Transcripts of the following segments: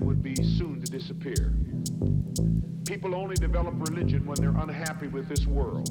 would be soon to disappear. People only develop religion when they're unhappy with this world.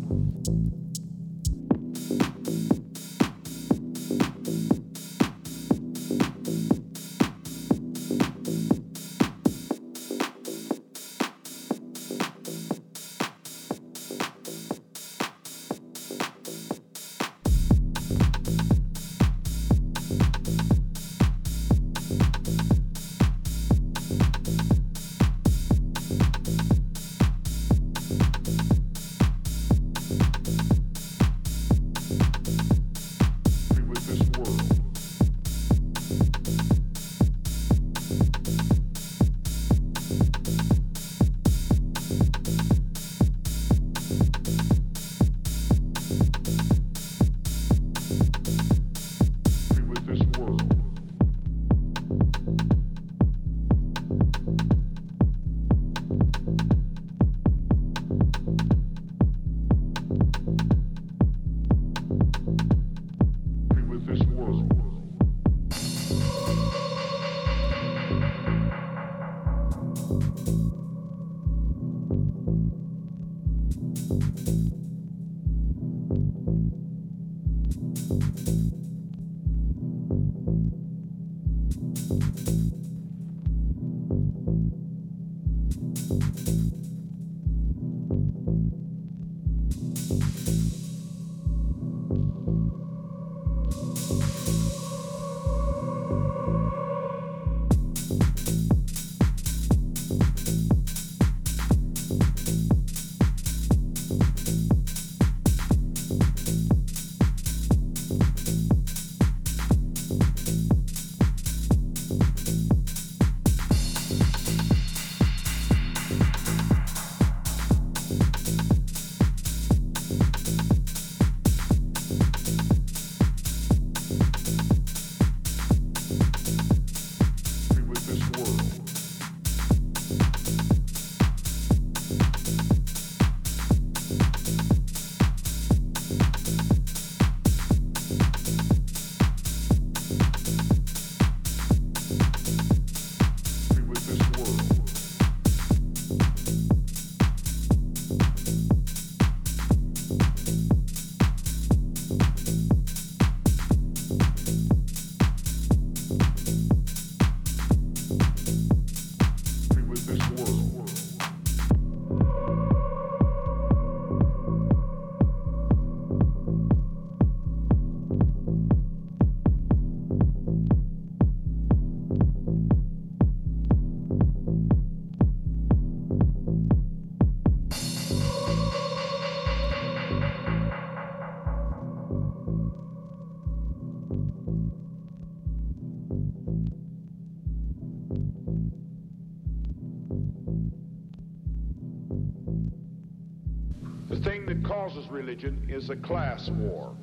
A class war.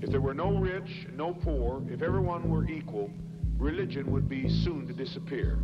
If there were no rich, no poor, if everyone were equal, religion would be soon to disappear.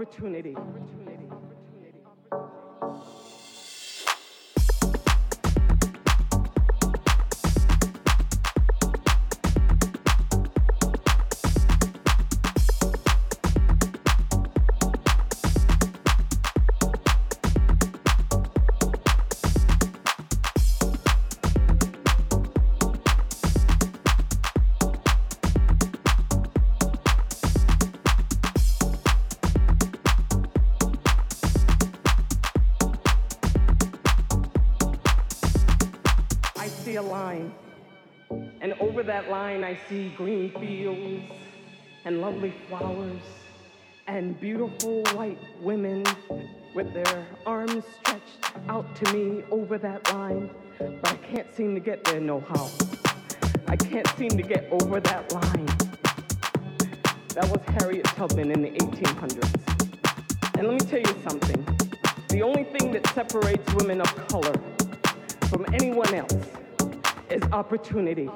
Opportunity. Line. And over that line, I see green fields and lovely flowers and beautiful white women with their arms stretched out to me over that line. But I can't seem to get there no how. I can't seem to get over that line. That was Harriet Tubman in the 1800s. And let me tell you something. The only thing that separates women of color from anyone else is opportunity.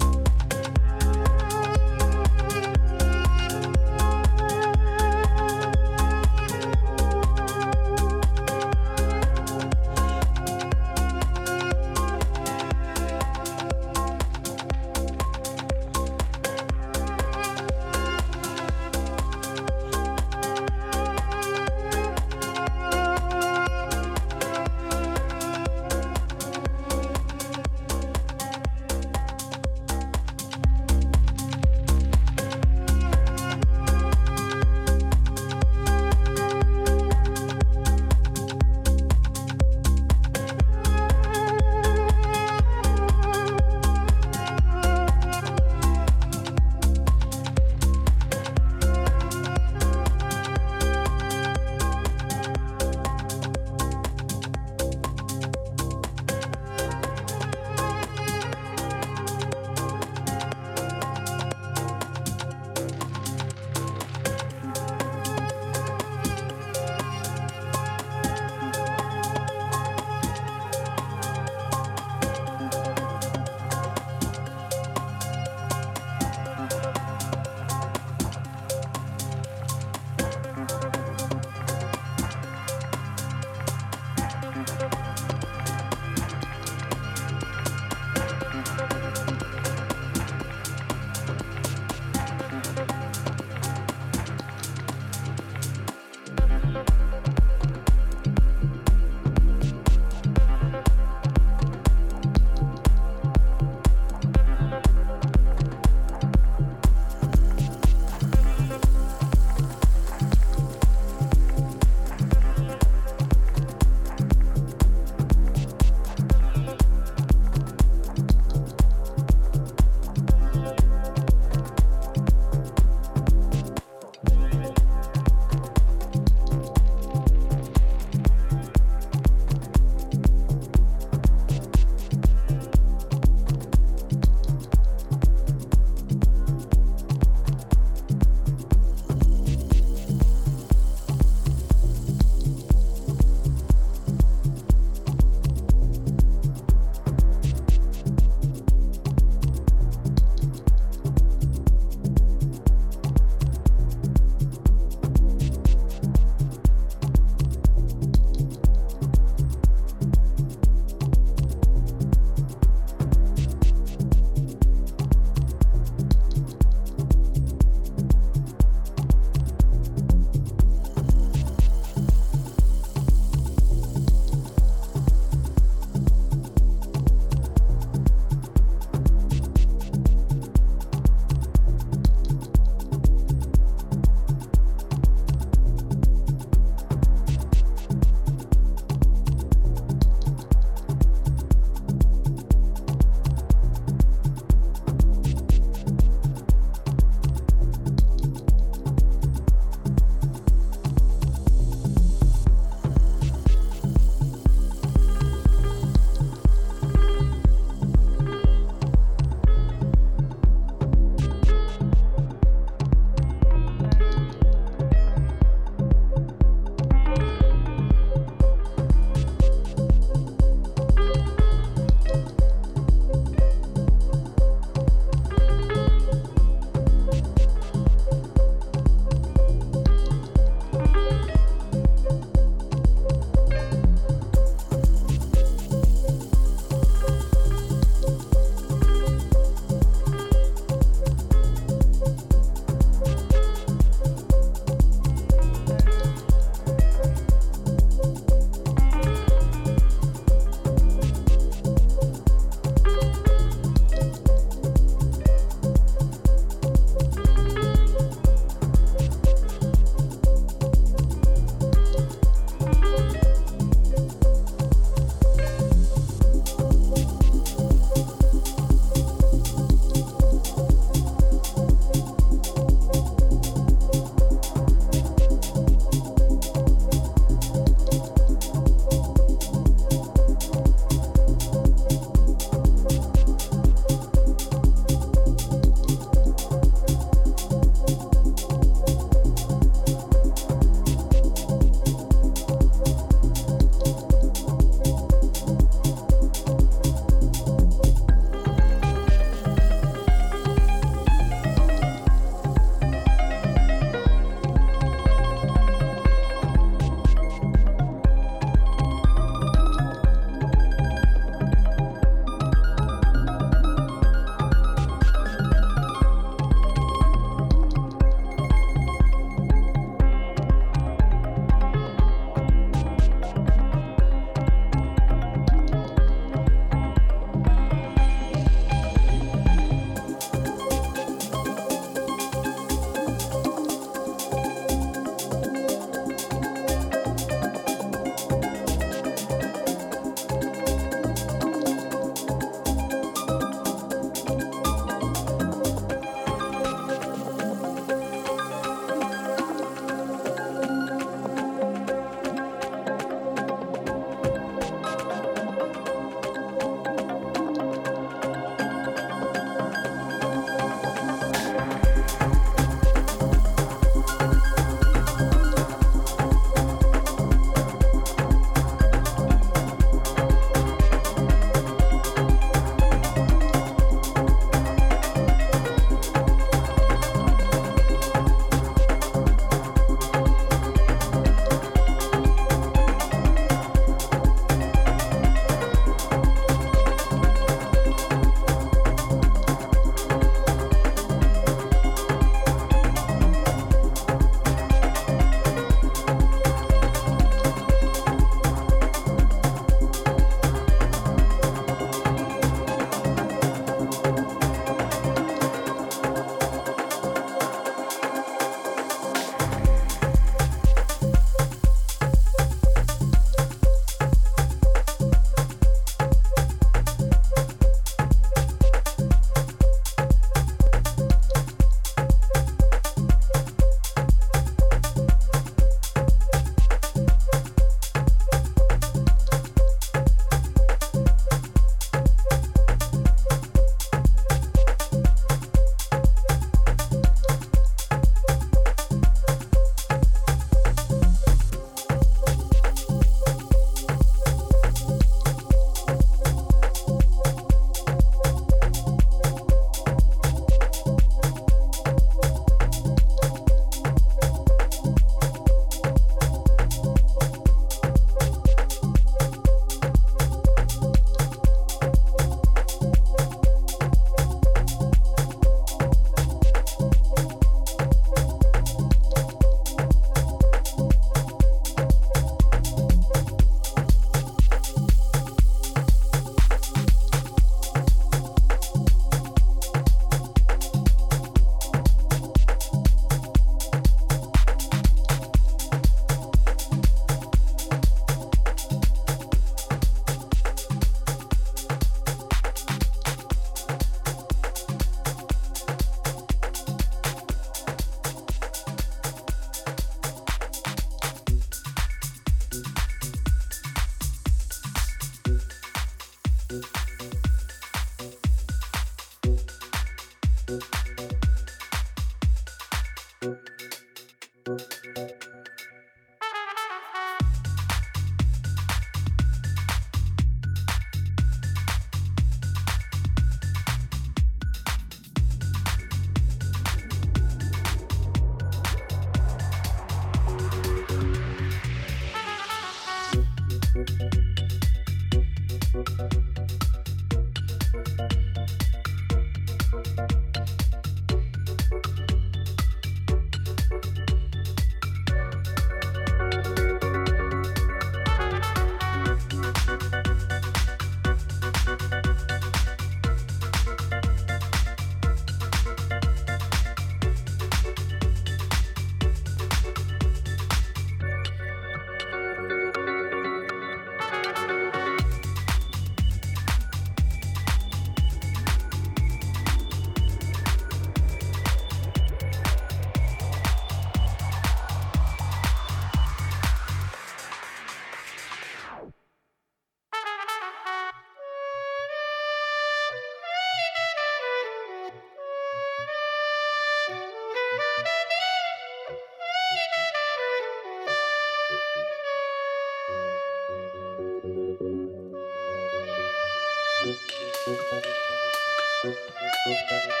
Música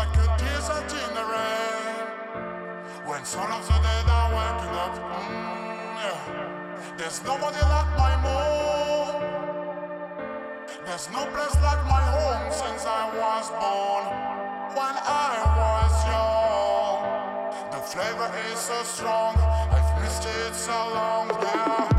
like a desert in the rain. When some of the dead are waking up, mm, yeah. there's nobody like my mom. There's no place like my home since I was born. When I was young, the flavor is so strong. I've missed it so long now.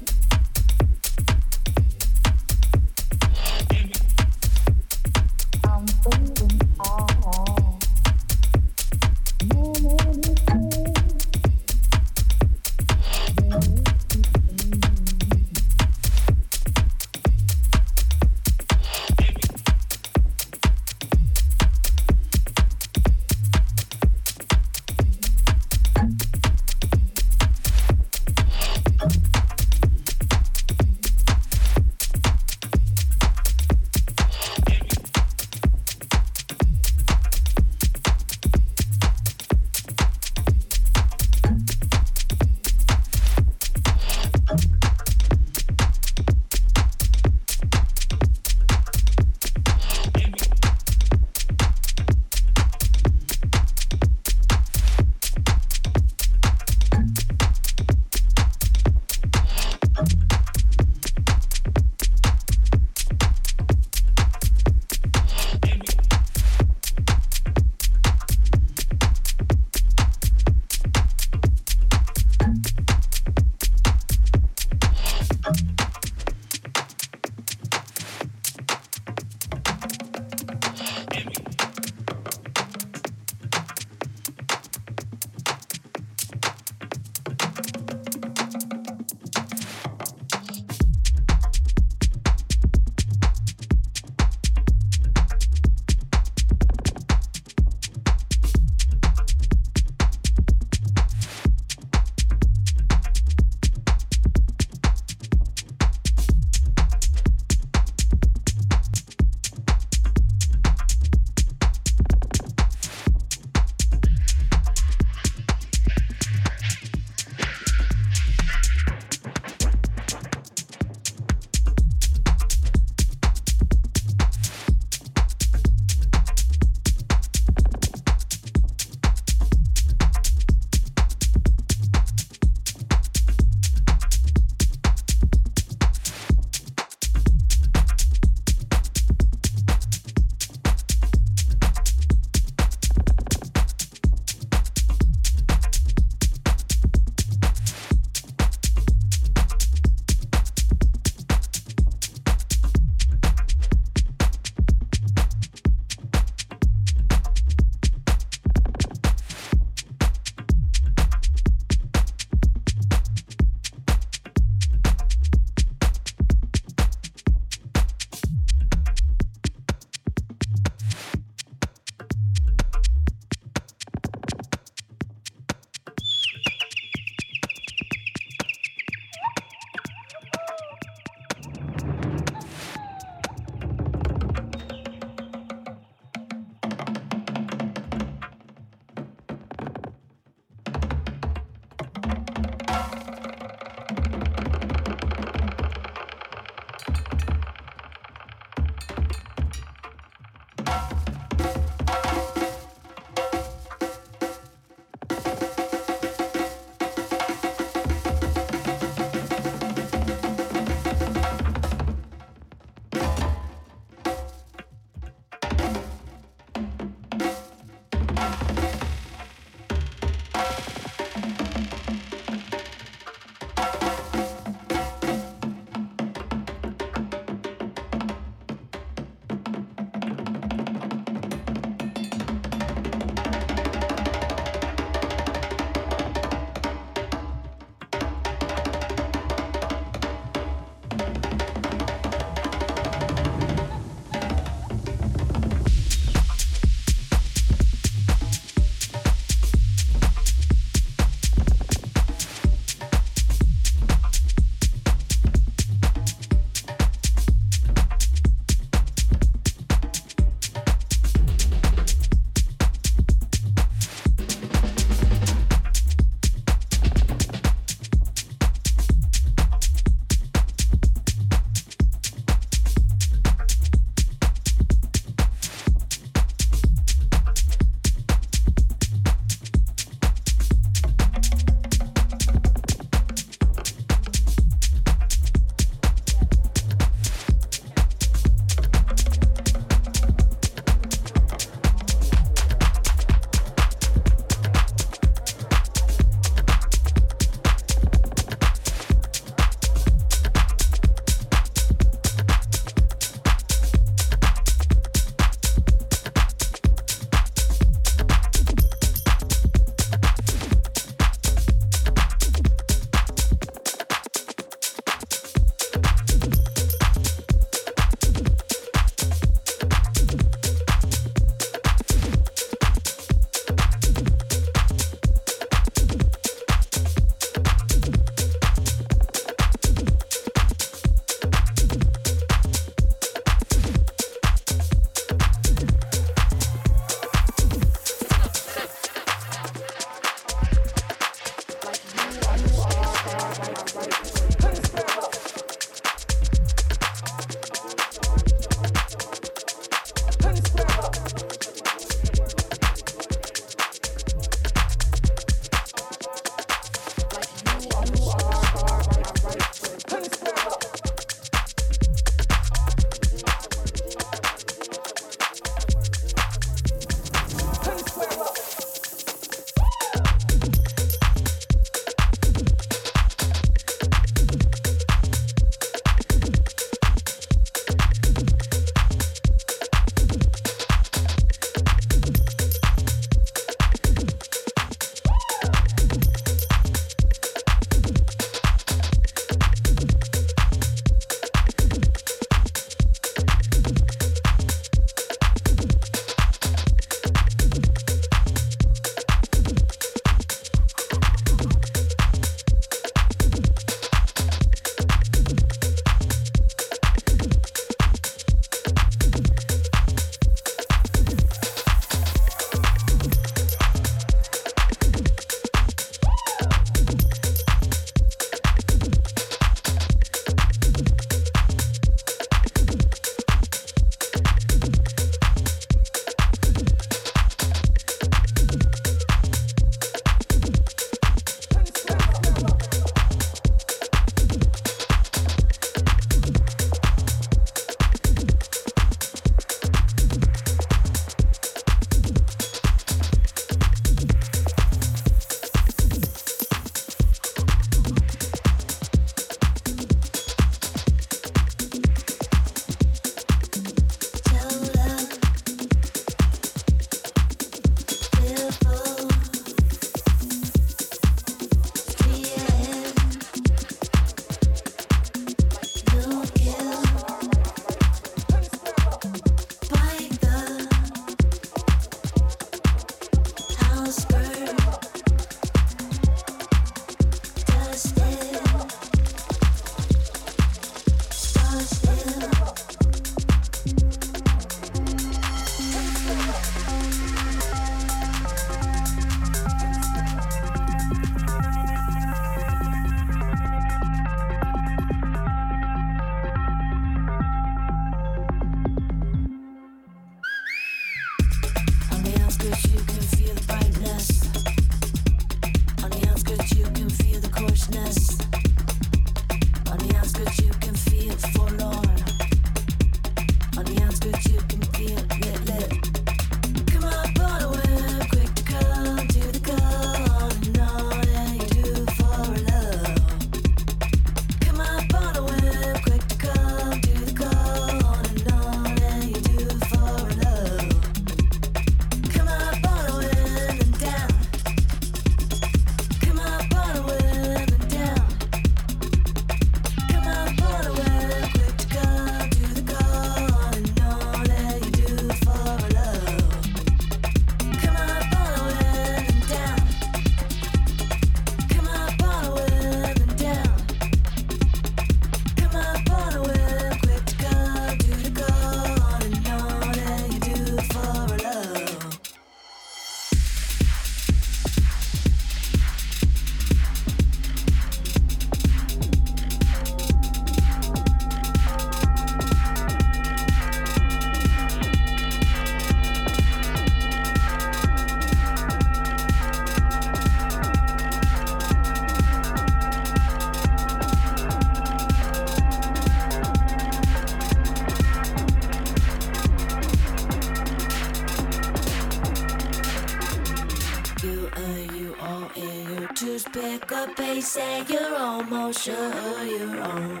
Up pace and you're almost sure you're on.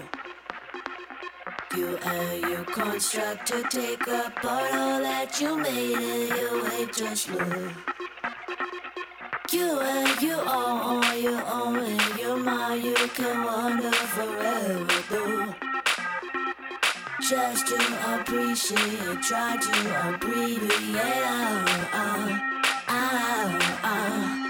You and your construct to take apart all that you made and you ain't just look. You and you are on your own in your mind you can wander forever though. Just to appreciate, try to abbreviate. Uh, uh, uh, uh.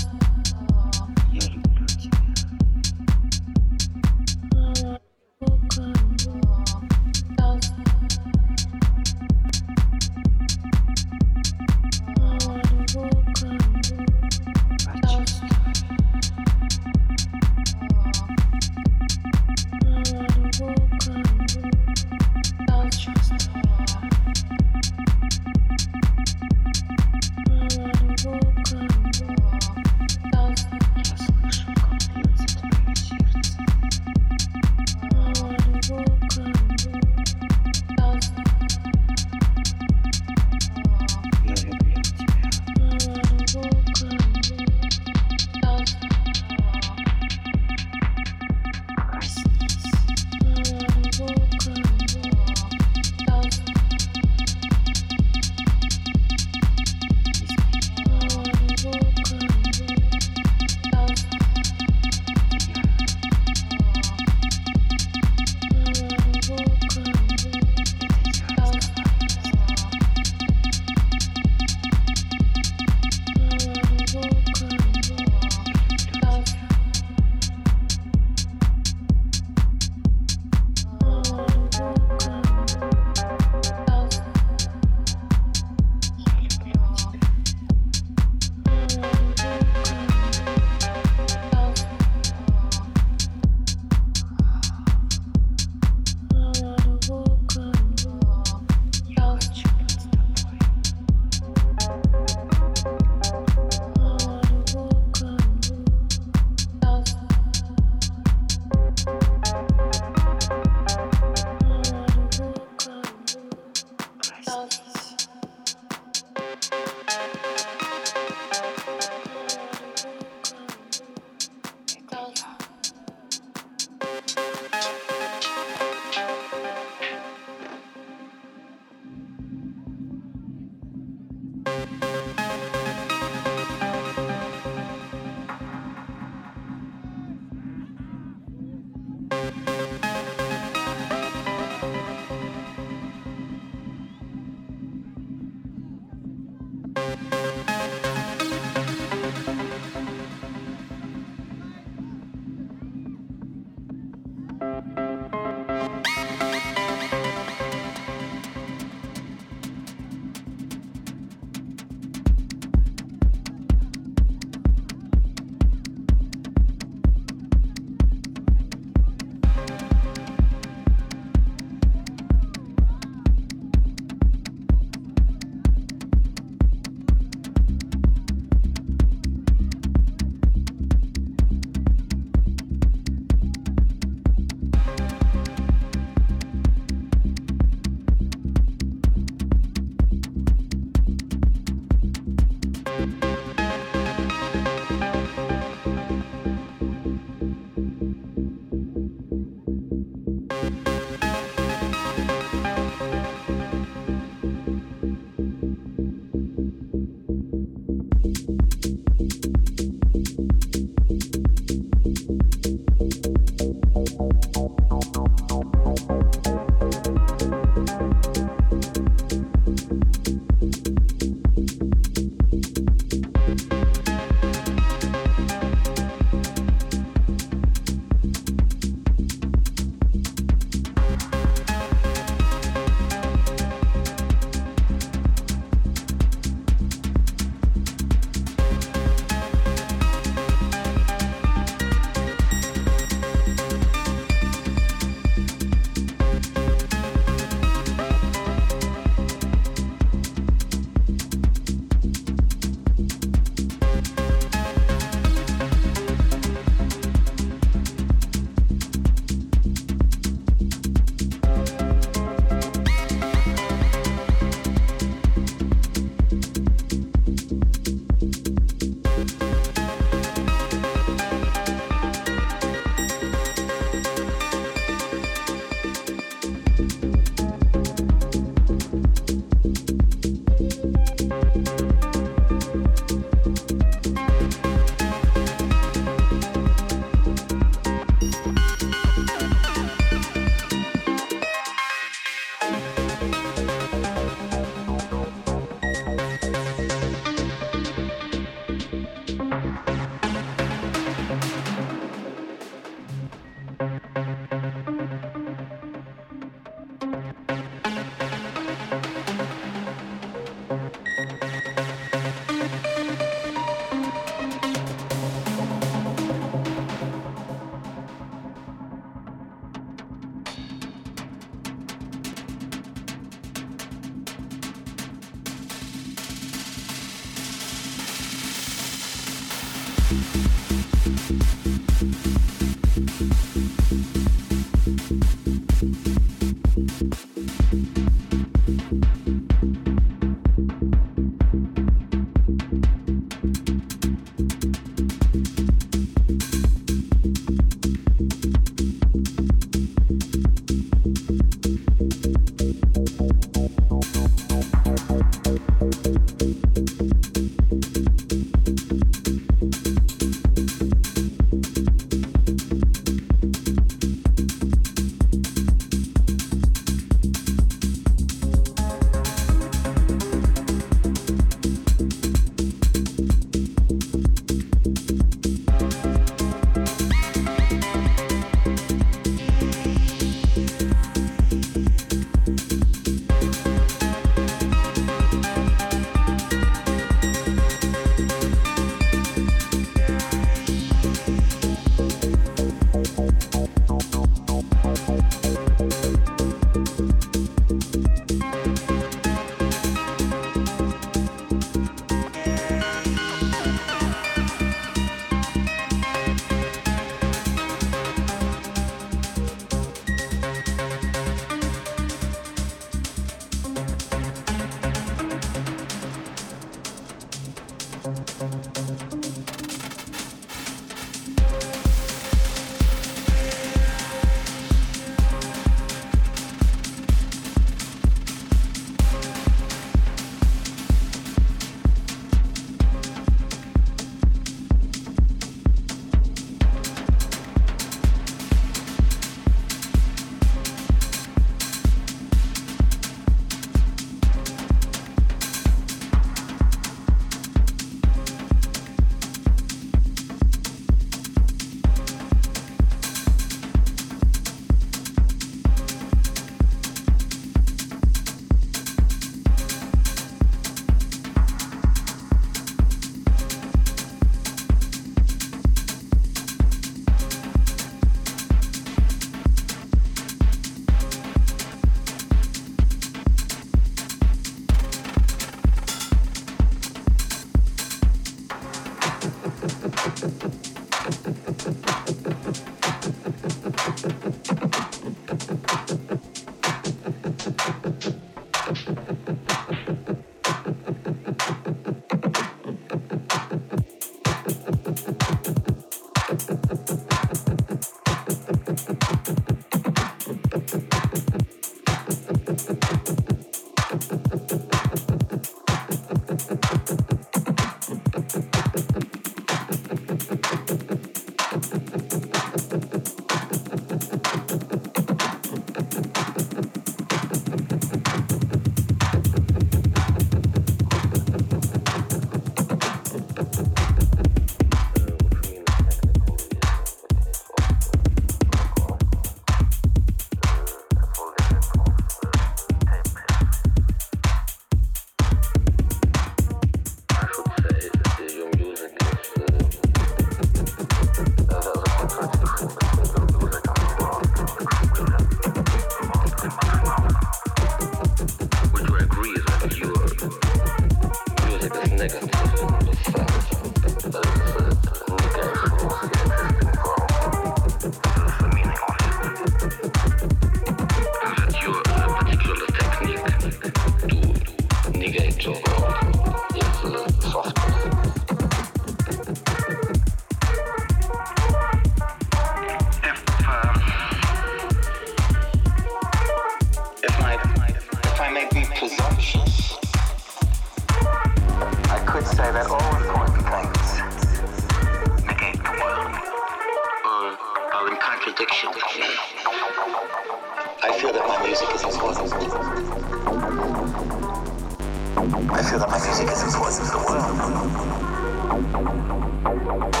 Bye.